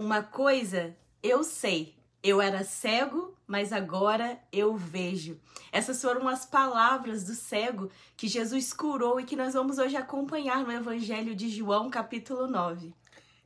Uma coisa eu sei, eu era cego, mas agora eu vejo. Essas foram as palavras do cego que Jesus curou e que nós vamos hoje acompanhar no Evangelho de João, capítulo 9.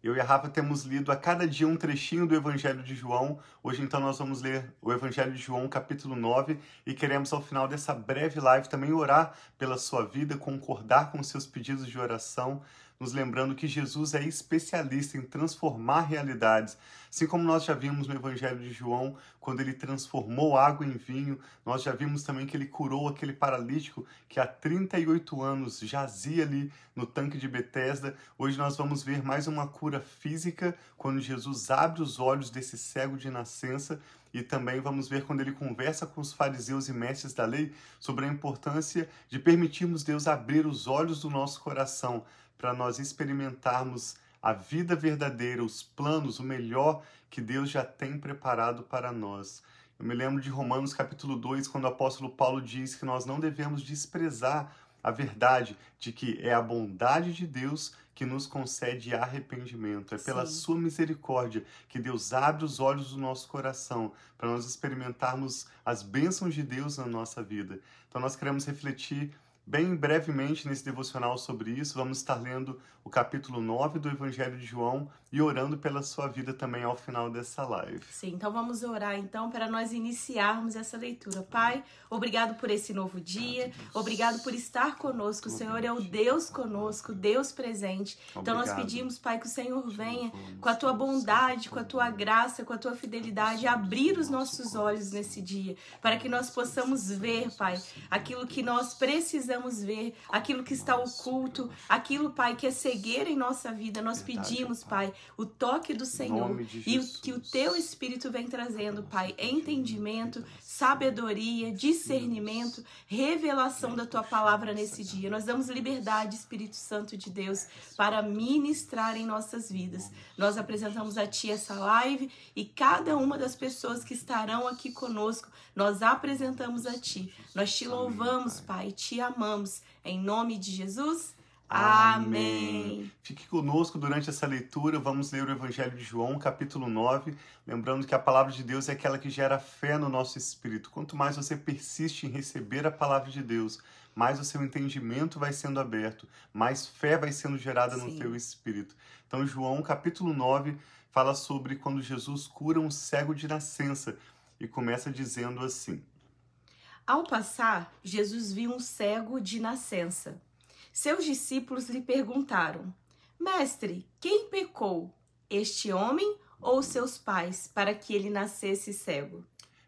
Eu e a Rafa temos lido a cada dia um trechinho do Evangelho de João. Hoje, então, nós vamos ler o Evangelho de João, capítulo 9, e queremos, ao final dessa breve live, também orar pela sua vida, concordar com seus pedidos de oração nos lembrando que Jesus é especialista em transformar realidades. Assim como nós já vimos no Evangelho de João, quando ele transformou água em vinho, nós já vimos também que ele curou aquele paralítico que há 38 anos jazia ali no tanque de Betesda. Hoje nós vamos ver mais uma cura física quando Jesus abre os olhos desse cego de nascença e também vamos ver quando ele conversa com os fariseus e mestres da lei sobre a importância de permitirmos Deus abrir os olhos do nosso coração para nós experimentarmos a vida verdadeira, os planos, o melhor que Deus já tem preparado para nós. Eu me lembro de Romanos capítulo 2, quando o apóstolo Paulo diz que nós não devemos desprezar a verdade de que é a bondade de Deus que nos concede arrependimento. É pela Sim. sua misericórdia que Deus abre os olhos do nosso coração para nós experimentarmos as bênçãos de Deus na nossa vida. Então nós queremos refletir Bem brevemente nesse devocional sobre isso, vamos estar lendo o capítulo 9 do Evangelho de João e orando pela sua vida também ao final dessa live. Sim, então vamos orar então para nós iniciarmos essa leitura. Pai, obrigado por esse novo dia, obrigado por estar conosco. O Senhor é o Deus conosco, Deus presente. Então nós pedimos, Pai, que o Senhor venha com a tua bondade, com a tua graça, com a tua fidelidade, abrir os nossos olhos nesse dia, para que nós possamos ver, Pai, aquilo que nós precisamos precisamos ver, aquilo que está oculto, aquilo, Pai, que é cegueira em nossa vida. Nós pedimos, Pai, o toque do Senhor e que o teu Espírito vem trazendo, Pai, entendimento, sabedoria, discernimento, revelação da tua palavra nesse dia. Nós damos liberdade, Espírito Santo de Deus, para ministrar em nossas vidas. Nós apresentamos a Ti essa live e cada uma das pessoas que estarão aqui conosco, nós apresentamos a Ti. Nós te louvamos, Pai, te amamos amamos. Em nome de Jesus. Amém. Amém. Fique conosco durante essa leitura. Vamos ler o Evangelho de João, capítulo 9. Lembrando que a palavra de Deus é aquela que gera fé no nosso espírito. Quanto mais você persiste em receber a palavra de Deus, mais o seu entendimento vai sendo aberto, mais fé vai sendo gerada Sim. no teu espírito. Então, João, capítulo 9, fala sobre quando Jesus cura um cego de nascença e começa dizendo assim: ao passar, Jesus viu um cego de nascença. Seus discípulos lhe perguntaram: Mestre, quem pecou, este homem ou seus pais, para que ele nascesse cego?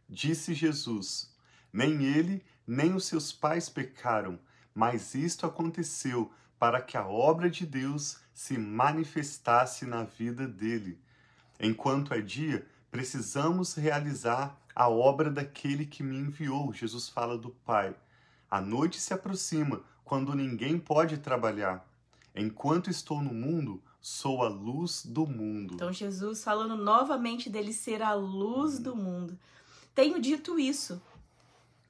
Disse Jesus: Nem ele, nem os seus pais pecaram, mas isto aconteceu para que a obra de Deus se manifestasse na vida dele. Enquanto é dia, precisamos realizar a obra daquele que me enviou. Jesus fala do Pai. A noite se aproxima, quando ninguém pode trabalhar. Enquanto estou no mundo, sou a luz do mundo. Então, Jesus falando novamente dele ser a luz do mundo. Tenho dito isso.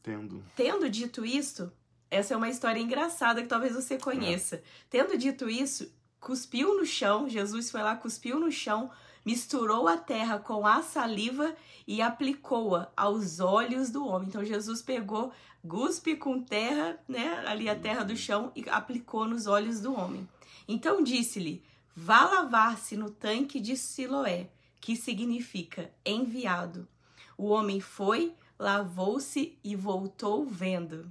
Tendo. Tendo dito isso, essa é uma história engraçada que talvez você conheça. É. Tendo dito isso, cuspiu no chão, Jesus foi lá, cuspiu no chão, misturou a terra com a saliva e aplicou-a aos olhos do homem. Então Jesus pegou guspe com terra, né, ali a terra do chão e aplicou nos olhos do homem. Então disse-lhe: Vá lavar-se no tanque de Siloé, que significa enviado. O homem foi, lavou-se e voltou vendo.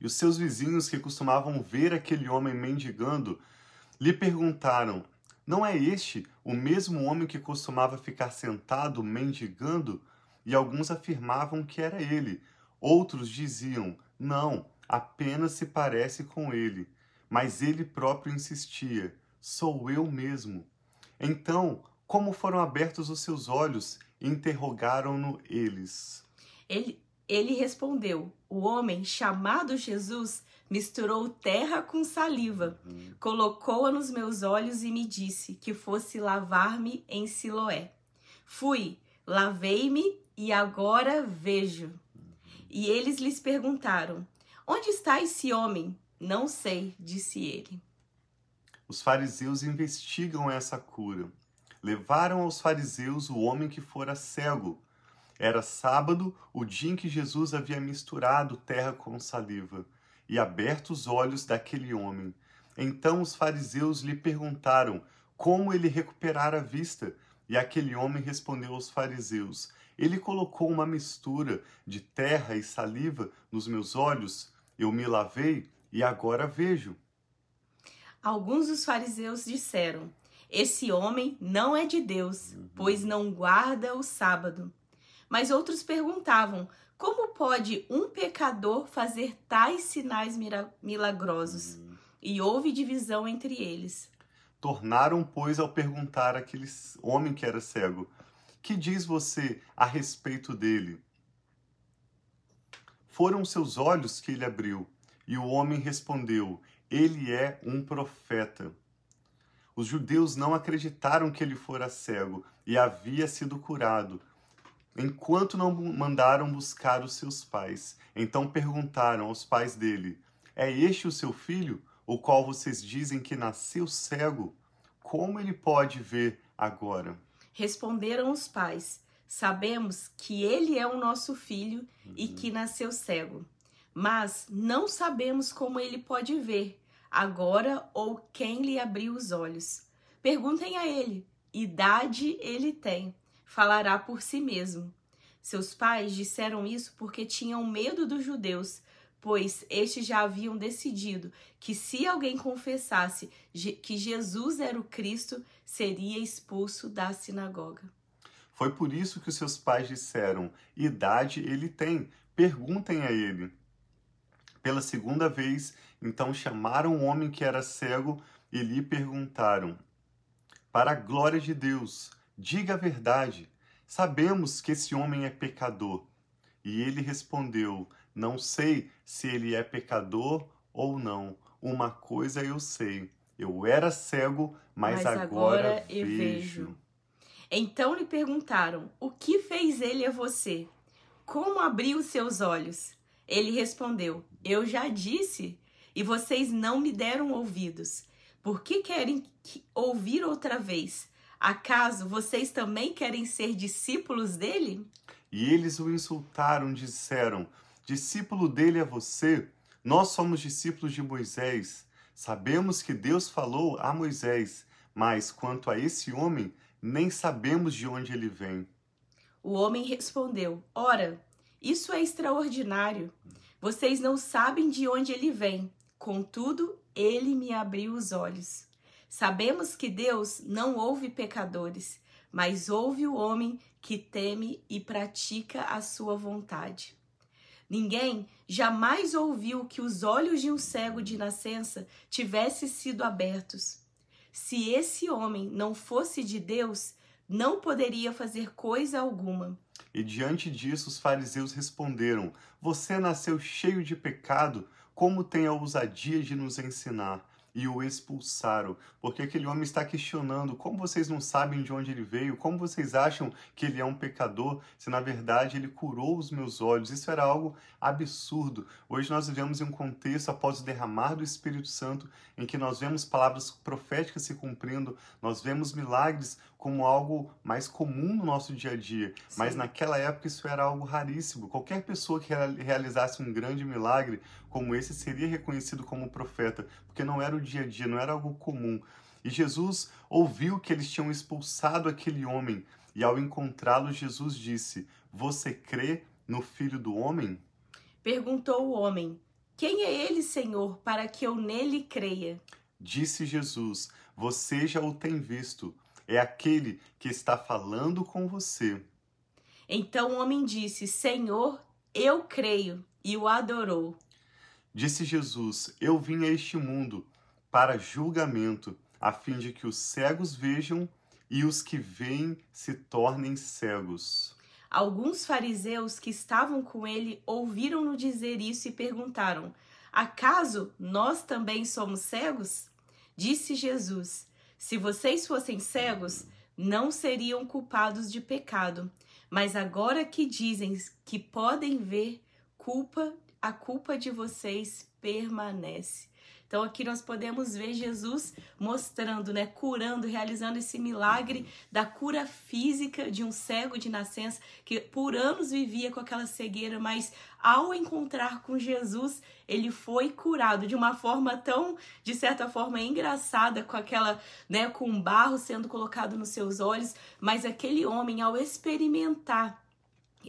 E os seus vizinhos que costumavam ver aquele homem mendigando lhe perguntaram: não é este o mesmo homem que costumava ficar sentado mendigando? E alguns afirmavam que era ele. Outros diziam: Não, apenas se parece com ele. Mas ele próprio insistia: Sou eu mesmo. Então, como foram abertos os seus olhos? Interrogaram-no eles. Ele, ele respondeu: O homem chamado Jesus misturou terra com saliva, uhum. colocou-a nos meus olhos e me disse que fosse lavar-me em Siloé. Fui, lavei-me e agora vejo. E eles lhes perguntaram: Onde está esse homem? Não sei, disse ele. Os fariseus investigam essa cura. levaram aos fariseus o homem que fora cego. Era sábado, o dia em que Jesus havia misturado terra com saliva e aberto os olhos daquele homem. Então os fariseus lhe perguntaram como ele recuperara a vista. E aquele homem respondeu aos fariseus: Ele colocou uma mistura de terra e saliva nos meus olhos, eu me lavei e agora vejo. Alguns dos fariseus disseram: Esse homem não é de Deus, uhum. pois não guarda o sábado. Mas outros perguntavam: Como pode um pecador fazer tais sinais milagrosos? Uhum. E houve divisão entre eles. Tornaram, pois, ao perguntar àquele homem que era cego: Que diz você a respeito dele? Foram seus olhos que ele abriu. E o homem respondeu: Ele é um profeta. Os judeus não acreditaram que ele fora cego e havia sido curado, enquanto não mandaram buscar os seus pais. Então perguntaram aos pais dele: É este o seu filho? o qual vocês dizem que nasceu cego, como ele pode ver agora? Responderam os pais: Sabemos que ele é o nosso filho uhum. e que nasceu cego, mas não sabemos como ele pode ver agora ou quem lhe abriu os olhos. Perguntem a ele: idade ele tem? Falará por si mesmo. Seus pais disseram isso porque tinham medo dos judeus, pois estes já haviam decidido que se alguém confessasse que Jesus era o Cristo, seria expulso da sinagoga. Foi por isso que os seus pais disseram: idade ele tem, perguntem a ele. Pela segunda vez, então chamaram o homem que era cego e lhe perguntaram: Para a glória de Deus, diga a verdade. Sabemos que esse homem é pecador. E ele respondeu: não sei se ele é pecador ou não. Uma coisa eu sei: eu era cego, mas, mas agora, agora vejo. vejo. Então lhe perguntaram: O que fez ele a você? Como abriu seus olhos? Ele respondeu: Eu já disse, e vocês não me deram ouvidos. Por que querem ouvir outra vez? Acaso vocês também querem ser discípulos dele? E eles o insultaram, disseram: discípulo dele é você. Nós somos discípulos de Moisés. Sabemos que Deus falou a Moisés, mas quanto a esse homem, nem sabemos de onde ele vem. O homem respondeu: Ora, isso é extraordinário. Vocês não sabem de onde ele vem. Contudo, ele me abriu os olhos. Sabemos que Deus não ouve pecadores, mas ouve o homem que teme e pratica a sua vontade. Ninguém jamais ouviu que os olhos de um cego de nascença tivessem sido abertos. Se esse homem não fosse de Deus, não poderia fazer coisa alguma. E diante disso, os fariseus responderam: Você nasceu cheio de pecado, como tem a ousadia de nos ensinar? E o expulsaram, porque aquele homem está questionando como vocês não sabem de onde ele veio, como vocês acham que ele é um pecador, se na verdade ele curou os meus olhos. Isso era algo absurdo. Hoje nós vivemos em um contexto após o derramar do Espírito Santo, em que nós vemos palavras proféticas se cumprindo, nós vemos milagres como algo mais comum no nosso dia a dia, Sim. mas naquela época isso era algo raríssimo. Qualquer pessoa que realizasse um grande milagre como esse seria reconhecido como profeta, porque não era o dia a dia, não era algo comum. E Jesus ouviu que eles tinham expulsado aquele homem, e ao encontrá-lo, Jesus disse: Você crê no Filho do Homem? Perguntou o homem: Quem é ele, Senhor, para que eu nele creia? Disse Jesus: Você já o tem visto é aquele que está falando com você. Então o homem disse: Senhor, eu creio, e o adorou. Disse Jesus: Eu vim a este mundo para julgamento, a fim de que os cegos vejam e os que veem se tornem cegos. Alguns fariseus que estavam com ele ouviram-no dizer isso e perguntaram: Acaso nós também somos cegos? Disse Jesus: se vocês fossem cegos, não seriam culpados de pecado. Mas agora que dizem que podem ver, culpa, a culpa de vocês permanece. Então aqui nós podemos ver Jesus mostrando, né, curando, realizando esse milagre da cura física de um cego de nascença que por anos vivia com aquela cegueira, mas ao encontrar com Jesus, ele foi curado de uma forma tão, de certa forma, engraçada, com aquela, né, com barro sendo colocado nos seus olhos, mas aquele homem, ao experimentar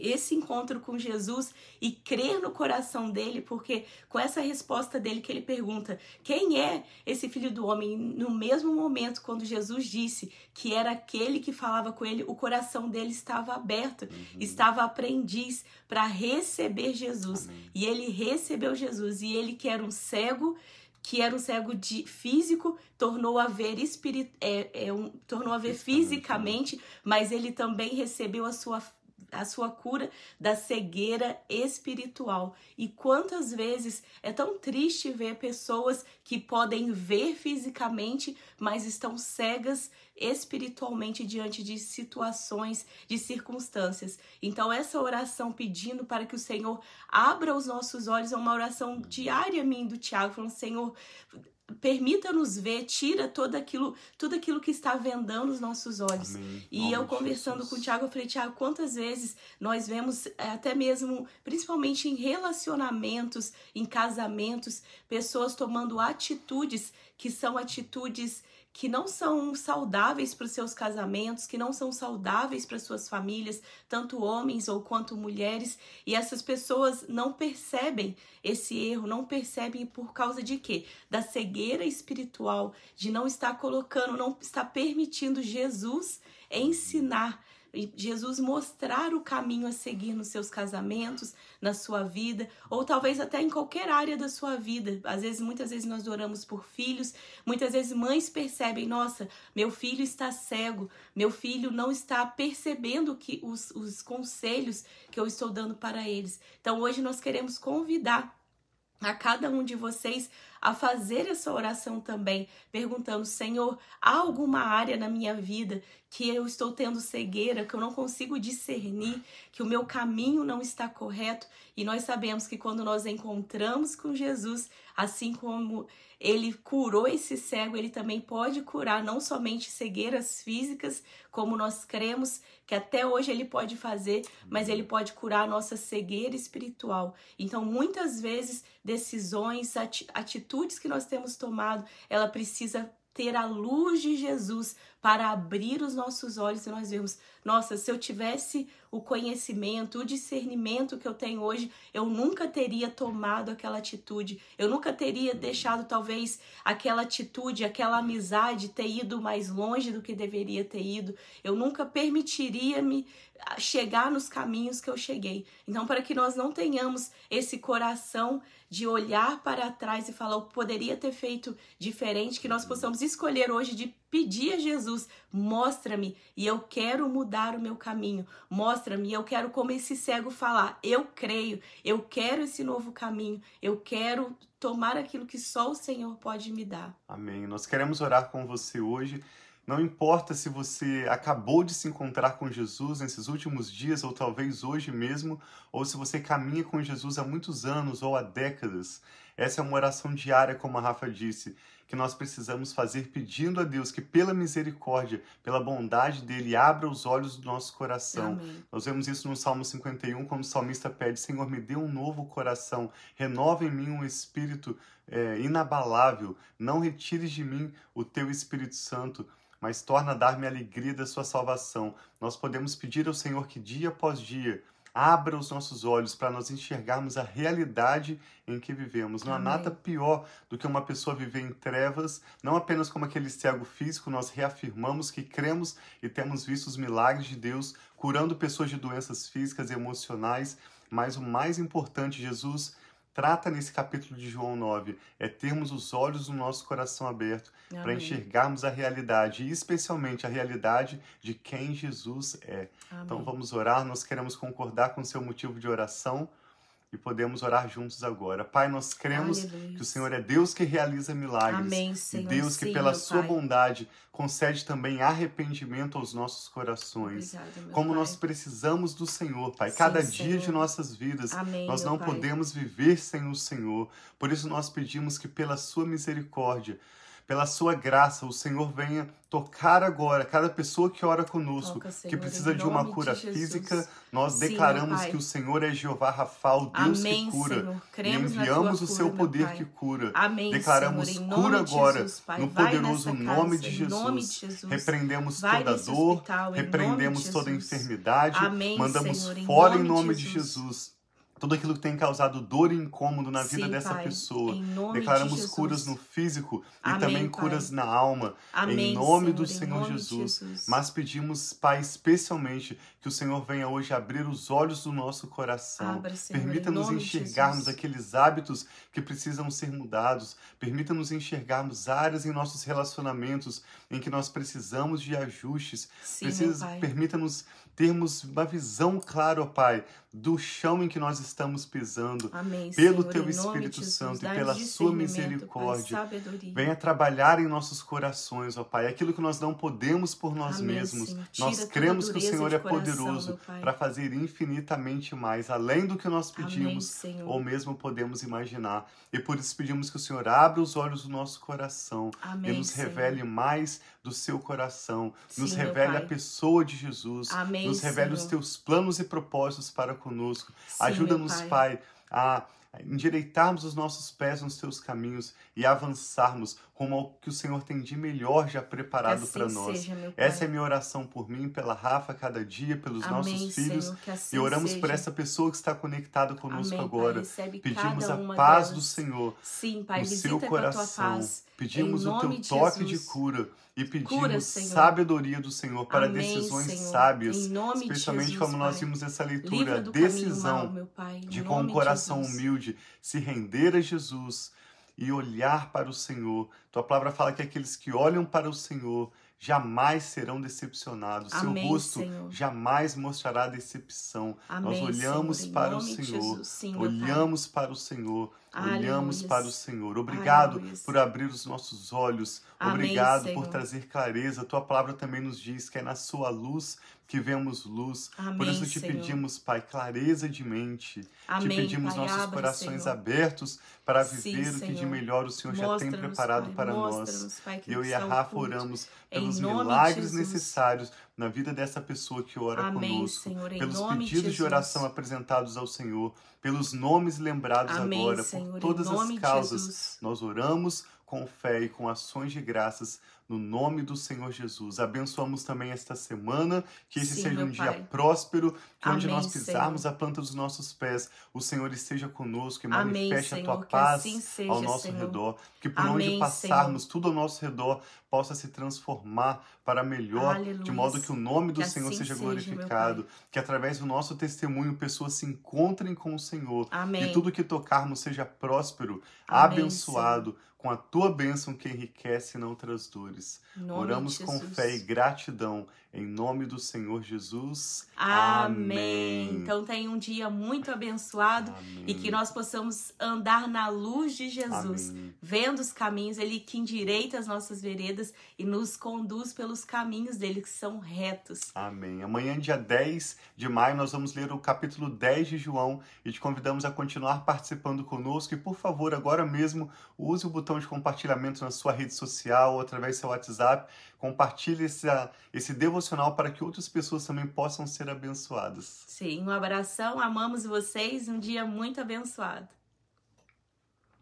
esse encontro com Jesus e crer no coração dele, porque com essa resposta dele que ele pergunta: quem é esse filho do homem? No mesmo momento, quando Jesus disse que era aquele que falava com ele, o coração dele estava aberto, uhum. estava aprendiz para receber Jesus. Amém. E ele recebeu Jesus, e ele que era um cego que era um cego de físico, tornou a ver espirit é, é um, tornou a ver fisicamente, mas ele também recebeu a sua a sua cura da cegueira espiritual. E quantas vezes é tão triste ver pessoas que podem ver fisicamente, mas estão cegas espiritualmente diante de situações, de circunstâncias. Então, essa oração pedindo para que o Senhor abra os nossos olhos é uma oração diária minha do Tiago, falando: Senhor, permita-nos ver, tira todo aquilo, tudo aquilo que está vendando os nossos olhos. Amém. E eu conversando com o Tiago, eu falei, Tiago, quantas vezes nós vemos, é, até mesmo, principalmente em relacionamentos, em casamentos, pessoas tomando atitudes que são atitudes que não são saudáveis para os seus casamentos, que não são saudáveis para suas famílias, tanto homens ou quanto mulheres, e essas pessoas não percebem esse erro, não percebem por causa de quê? Da cegueira espiritual, de não estar colocando, não estar permitindo Jesus ensinar Jesus mostrar o caminho a seguir nos seus casamentos, na sua vida, ou talvez até em qualquer área da sua vida. Às vezes, muitas vezes nós oramos por filhos, muitas vezes mães percebem, nossa, meu filho está cego, meu filho não está percebendo que os, os conselhos que eu estou dando para eles. Então, hoje nós queremos convidar a cada um de vocês a fazer essa oração também, perguntando: Senhor, há alguma área na minha vida que eu estou tendo cegueira, que eu não consigo discernir, que o meu caminho não está correto? E nós sabemos que quando nós encontramos com Jesus, assim como ele curou esse cego, ele também pode curar não somente cegueiras físicas, como nós cremos que até hoje ele pode fazer, mas ele pode curar a nossa cegueira espiritual. Então, muitas vezes, decisões, atitudes que nós temos tomado, ela precisa ter a luz de Jesus para abrir os nossos olhos e nós vemos, nossa, se eu tivesse o conhecimento, o discernimento que eu tenho hoje, eu nunca teria tomado aquela atitude, eu nunca teria deixado talvez aquela atitude, aquela amizade ter ido mais longe do que deveria ter ido, eu nunca permitiria me chegar nos caminhos que eu cheguei. Então, para que nós não tenhamos esse coração de olhar para trás e falar, eu poderia ter feito diferente, que nós possamos escolher hoje de pedir a Jesus, mostra-me e eu quero mudar o meu caminho. Mostra-me, eu quero como esse cego falar, eu creio, eu quero esse novo caminho, eu quero tomar aquilo que só o Senhor pode me dar. Amém. Nós queremos orar com você hoje não importa se você acabou de se encontrar com Jesus nesses últimos dias, ou talvez hoje mesmo, ou se você caminha com Jesus há muitos anos ou há décadas. Essa é uma oração diária, como a Rafa disse, que nós precisamos fazer pedindo a Deus que, pela misericórdia, pela bondade dele, abra os olhos do nosso coração. Amém. Nós vemos isso no Salmo 51, quando o salmista pede: Senhor, me dê um novo coração, renova em mim um espírito é, inabalável, não retires de mim o teu Espírito Santo mas torna a dar-me a alegria da sua salvação. Nós podemos pedir ao Senhor que dia após dia abra os nossos olhos para nós enxergarmos a realidade em que vivemos. Não há nada pior do que uma pessoa viver em trevas, não apenas como aquele cego físico, nós reafirmamos que cremos e temos visto os milagres de Deus curando pessoas de doenças físicas e emocionais, mas o mais importante, Jesus trata nesse capítulo de João 9 é termos os olhos do nosso coração aberto para enxergarmos a realidade e especialmente a realidade de quem Jesus é. Então, Amém. Então vamos orar, nós queremos concordar com o seu motivo de oração e podemos orar juntos agora. Pai, nós cremos Aleluia. que o Senhor é Deus que realiza milagres. Amém, E Senhor. Deus que Sim, pela sua Pai. bondade concede também arrependimento aos nossos corações. Como Pai. nós precisamos do Senhor, Pai. Sim, Cada dia Senhor. de nossas vidas, Amém, nós não Pai. podemos viver sem o Senhor. Por isso nós pedimos que pela sua misericórdia, pela sua graça, o Senhor venha tocar agora cada pessoa que ora conosco, Toca, que Senhor, precisa em de uma nome de cura Jesus. física. Nós Sim, declaramos que o Senhor é Jeová Rafa, o Deus Amém, que cura. E enviamos o seu cura, meu poder Pai. que cura. Amém, Declaramos Senhor, em cura nome de agora, Jesus, no poderoso nome casa, de Em nome de Jesus. Jesus. Repreendemos Vai toda dor, hospital, em repreendemos nome de toda Jesus. enfermidade, Amém, mandamos Senhor, em fora em nome nome de de Jesus. Jesus. Tudo aquilo que tem causado dor e incômodo na vida Sim, dessa Pai, pessoa. de Declaramos Jesus. curas no físico e Amém, também Pai. curas na alma. Amém, em nome Senhor, do Senhor nome de Jesus. Jesus. Mas pedimos, Pai, especialmente que o Senhor venha hoje abrir os olhos do nosso coração. Permita-nos enxergarmos aqueles hábitos que precisam ser mudados. Permita-nos enxergarmos áreas em nossos relacionamentos em que nós precisamos de ajustes. Permita-nos termos uma visão clara, ó Pai, do chão em que nós estamos pisando. Amém, pelo Senhor, teu Espírito. Santo e pela sua misericórdia. Pai. Venha trabalhar em nossos corações, ó Pai. Aquilo que nós não podemos por nós Amém, mesmos. Senhor. Nós cremos que o Senhor é coração, poderoso Pai. para fazer infinitamente mais, além do que nós Amém, pedimos Senhor. ou mesmo podemos imaginar. E por isso pedimos que o Senhor abra os olhos do nosso coração Amém, e nos Senhor. revele mais do seu coração, nos Sim, meu revele a Pai. pessoa de Jesus, Amém, nos revele os Senhor. teus planos e propósitos para conosco. Ajuda-nos, meu Pai, a endireitarmos os nossos pés nos teus caminhos e avançarmos rumo ao que o Senhor tem de melhor já preparado que para assim nós. seja. Essa é a minha oração por mim, pela Rafa, cada dia, pelos Amém, nossos filhos. Senhor, assim e oramos seja. por essa pessoa que está conectada conosco Amém, agora. Pai. Pedimos a paz delas. do Senhor Sim, Pai, no seu coração. paz. Pedimos o teu de toque Jesus. de cura e pedimos Cura, sabedoria do Senhor para Amém, decisões Senhor. sábias. Em nome de especialmente Jesus, como nós Pai. vimos essa leitura, decisão mal, de com um de coração Jesus. humilde se render a Jesus e olhar para o Senhor. Tua palavra fala que aqueles que olham para o Senhor jamais serão decepcionados. Amém, Seu rosto Senhor. jamais mostrará decepção. Amém, Nós olhamos Senhor, para o Senhor. Sim. Olhamos para o Senhor, olhamos Aleluias. para o Senhor. Obrigado Aleluias. por abrir os nossos olhos. Amém, Obrigado por Senhor. trazer clareza. Tua palavra também nos diz que é na sua luz que vemos luz. Por Amém, isso te Senhor. pedimos, Pai, clareza de mente. Amém, te pedimos Pai, nossos abre, corações Senhor. abertos para Sim, viver o que de melhor o Senhor já tem preparado Pai, para nós. Pai, Eu e a Rafa oramos pelos de milagres necessários na vida dessa pessoa que ora Amém, conosco. Senhor, pelos de pedidos de, Jesus. oração apresentados ao Senhor, pelos nomes lembrados Amém, agora, Senhor, por todas as de causas. Nós oramos com fé e com ações de graças no nome do Senhor Jesus. Abençoamos também esta semana, que esse Sim, seja um meu dia Pai. próspero, que onde Amém, nós pisarmos a planta dos nossos pés, o Senhor esteja conosco e Amém, manifeste a tua Senhor, paz assim seja, ao nosso Senhor. redor, que por Amém, onde passarmos, tudo ao nosso redor possa se transformar para melhor, de Aleluia. modo que o nome do Que Senhor assim seja seja, glorificado, que através do nosso testemunho pessoas se encontrem com o Senhor e tudo que tocarmos seja próspero, abençoado, com a tua bênção que enriquece e não traz dores. Nome Oramos com fé e gratidão, em nome do Senhor Jesus. Amém. Então tenha um dia muito abençoado Amém. e que nós possamos andar na luz de Jesus, Amém. vendo os caminhos, Ele que endireita as nossas veredas e nos conduz pelos caminhos dele que são retos. Amém. Amanhã, dia 10 de maio, nós vamos ler o capítulo 10 de João e te convidamos a continuar participando conosco. E, por favor, agora mesmo, use o botão de compartilhamento na sua rede social ou através do seu WhatsApp. Compartilhe esse, esse devocional para que outras pessoas também possam ser abençoadas. Sim, um abração, amamos vocês, um dia muito abençoado.